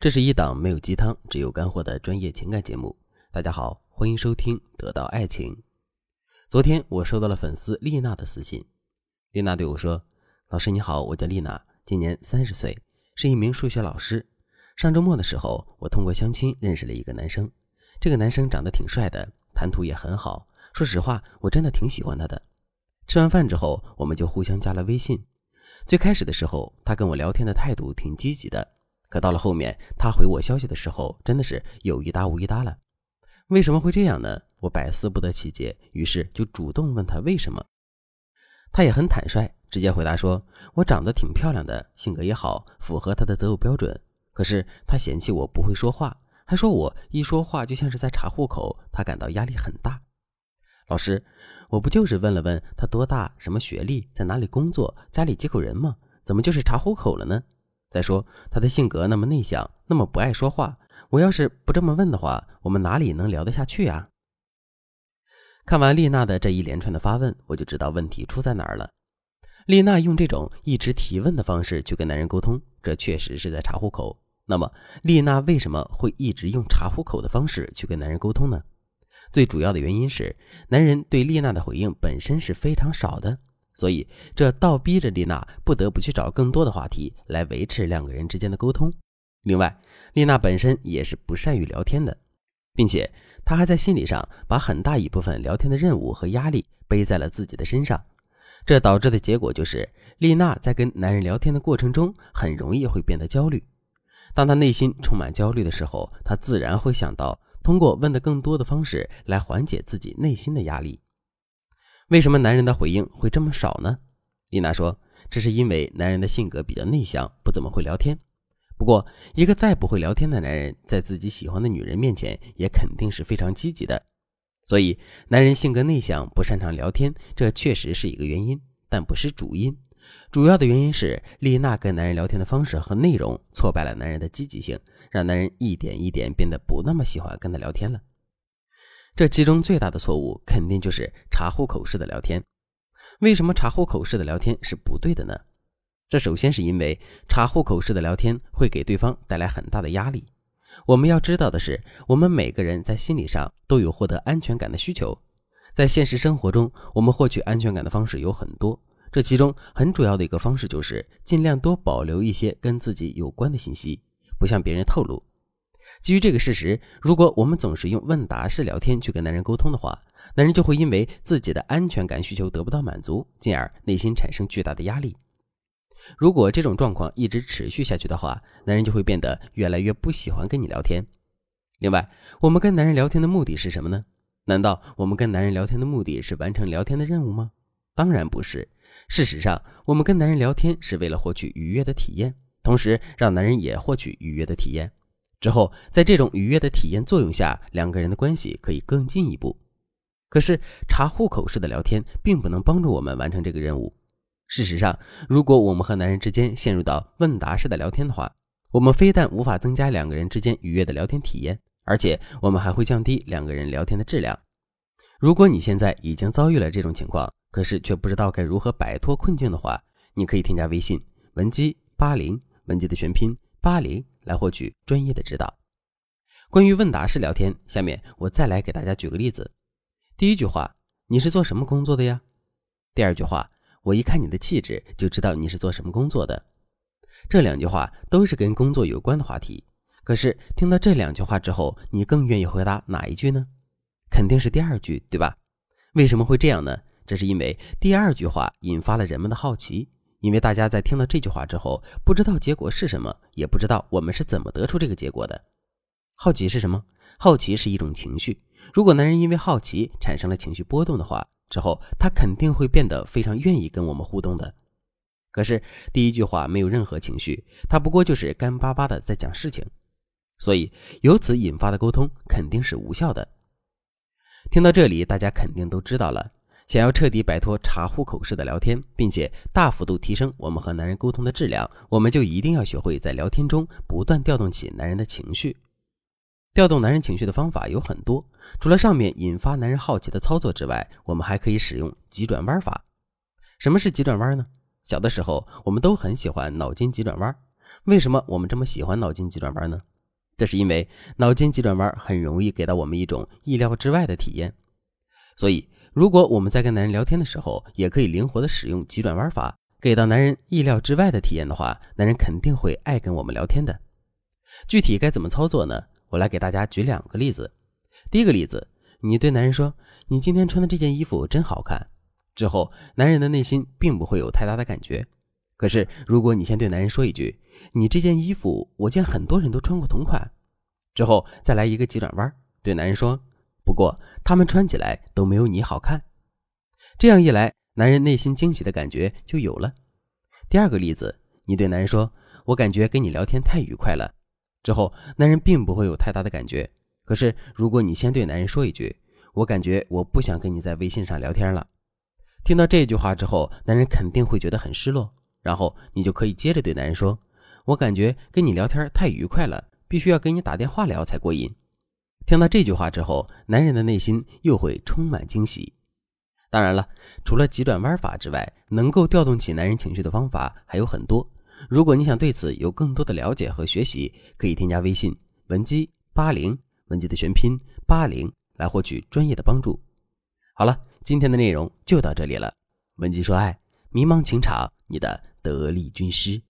这是一档没有鸡汤、只有干货的专业情感节目。大家好，欢迎收听《得到爱情》。昨天我收到了粉丝丽娜的私信，丽娜对我说：“老师你好，我叫丽娜，今年三十岁，是一名数学老师。上周末的时候，我通过相亲认识了一个男生。这个男生长得挺帅的，谈吐也很好。说实话，我真的挺喜欢他的。吃完饭之后，我们就互相加了微信。最开始的时候，他跟我聊天的态度挺积极的。”可到了后面，他回我消息的时候，真的是有一搭无一搭了。为什么会这样呢？我百思不得其解，于是就主动问他为什么。他也很坦率，直接回答说：“我长得挺漂亮的，性格也好，符合他的择偶标准。可是他嫌弃我不会说话，还说我一说话就像是在查户口，他感到压力很大。”老师，我不就是问了问他多大、什么学历、在哪里工作、家里几口人吗？怎么就是查户口了呢？再说他的性格那么内向，那么不爱说话，我要是不这么问的话，我们哪里能聊得下去啊？看完丽娜的这一连串的发问，我就知道问题出在哪儿了。丽娜用这种一直提问的方式去跟男人沟通，这确实是在查户口。那么，丽娜为什么会一直用查户口的方式去跟男人沟通呢？最主要的原因是，男人对丽娜的回应本身是非常少的。所以，这倒逼着丽娜不得不去找更多的话题来维持两个人之间的沟通。另外，丽娜本身也是不善于聊天的，并且她还在心理上把很大一部分聊天的任务和压力背在了自己的身上。这导致的结果就是，丽娜在跟男人聊天的过程中，很容易会变得焦虑。当她内心充满焦虑的时候，她自然会想到通过问的更多的方式来缓解自己内心的压力。为什么男人的回应会这么少呢？丽娜说：“这是因为男人的性格比较内向，不怎么会聊天。不过，一个再不会聊天的男人，在自己喜欢的女人面前，也肯定是非常积极的。所以，男人性格内向，不擅长聊天，这确实是一个原因，但不是主因。主要的原因是丽娜跟男人聊天的方式和内容挫败了男人的积极性，让男人一点一点变得不那么喜欢跟他聊天了。”这其中最大的错误，肯定就是查户口式的聊天。为什么查户口式的聊天是不对的呢？这首先是因为查户口式的聊天会给对方带来很大的压力。我们要知道的是，我们每个人在心理上都有获得安全感的需求。在现实生活中，我们获取安全感的方式有很多，这其中很主要的一个方式就是尽量多保留一些跟自己有关的信息，不向别人透露。基于这个事实，如果我们总是用问答式聊天去跟男人沟通的话，男人就会因为自己的安全感需求得不到满足，进而内心产生巨大的压力。如果这种状况一直持续下去的话，男人就会变得越来越不喜欢跟你聊天。另外，我们跟男人聊天的目的是什么呢？难道我们跟男人聊天的目的是完成聊天的任务吗？当然不是。事实上，我们跟男人聊天是为了获取愉悦的体验，同时让男人也获取愉悦的体验。之后，在这种愉悦的体验作用下，两个人的关系可以更进一步。可是，查户口式的聊天并不能帮助我们完成这个任务。事实上，如果我们和男人之间陷入到问答式的聊天的话，我们非但无法增加两个人之间愉悦的聊天体验，而且我们还会降低两个人聊天的质量。如果你现在已经遭遇了这种情况，可是却不知道该如何摆脱困境的话，你可以添加微信文姬八零，文姬的全拼八零。来获取专业的指导。关于问答式聊天，下面我再来给大家举个例子。第一句话，你是做什么工作的呀？第二句话，我一看你的气质就知道你是做什么工作的。这两句话都是跟工作有关的话题。可是听到这两句话之后，你更愿意回答哪一句呢？肯定是第二句，对吧？为什么会这样呢？这是因为第二句话引发了人们的好奇。因为大家在听到这句话之后，不知道结果是什么，也不知道我们是怎么得出这个结果的。好奇是什么？好奇是一种情绪。如果男人因为好奇产生了情绪波动的话，之后他肯定会变得非常愿意跟我们互动的。可是第一句话没有任何情绪，他不过就是干巴巴的在讲事情，所以由此引发的沟通肯定是无效的。听到这里，大家肯定都知道了。想要彻底摆脱查户口式的聊天，并且大幅度提升我们和男人沟通的质量，我们就一定要学会在聊天中不断调动起男人的情绪。调动男人情绪的方法有很多，除了上面引发男人好奇的操作之外，我们还可以使用急转弯法。什么是急转弯呢？小的时候，我们都很喜欢脑筋急转弯，为什么我们这么喜欢脑筋急转弯呢？这是因为脑筋急转弯很容易给到我们一种意料之外的体验。所以，如果我们在跟男人聊天的时候，也可以灵活的使用急转弯法，给到男人意料之外的体验的话，男人肯定会爱跟我们聊天的。具体该怎么操作呢？我来给大家举两个例子。第一个例子，你对男人说：“你今天穿的这件衣服真好看。”之后，男人的内心并不会有太大的感觉。可是，如果你先对男人说一句：“你这件衣服我见很多人都穿过同款。”之后再来一个急转弯，对男人说：“不过他们穿起来都没有你好看。”这样一来，男人内心惊喜的感觉就有了。第二个例子，你对男人说：“我感觉跟你聊天太愉快了。”之后，男人并不会有太大的感觉。可是，如果你先对男人说一句：“我感觉我不想跟你在微信上聊天了。”听到这句话之后，男人肯定会觉得很失落。然后你就可以接着对男人说：“我感觉跟你聊天太愉快了，必须要给你打电话聊才过瘾。”听到这句话之后，男人的内心又会充满惊喜。当然了，除了急转弯法之外，能够调动起男人情绪的方法还有很多。如果你想对此有更多的了解和学习，可以添加微信文姬八零，文姬的全拼八零，来获取专业的帮助。好了，今天的内容就到这里了。文姬说爱，迷茫情场，你的得力军师。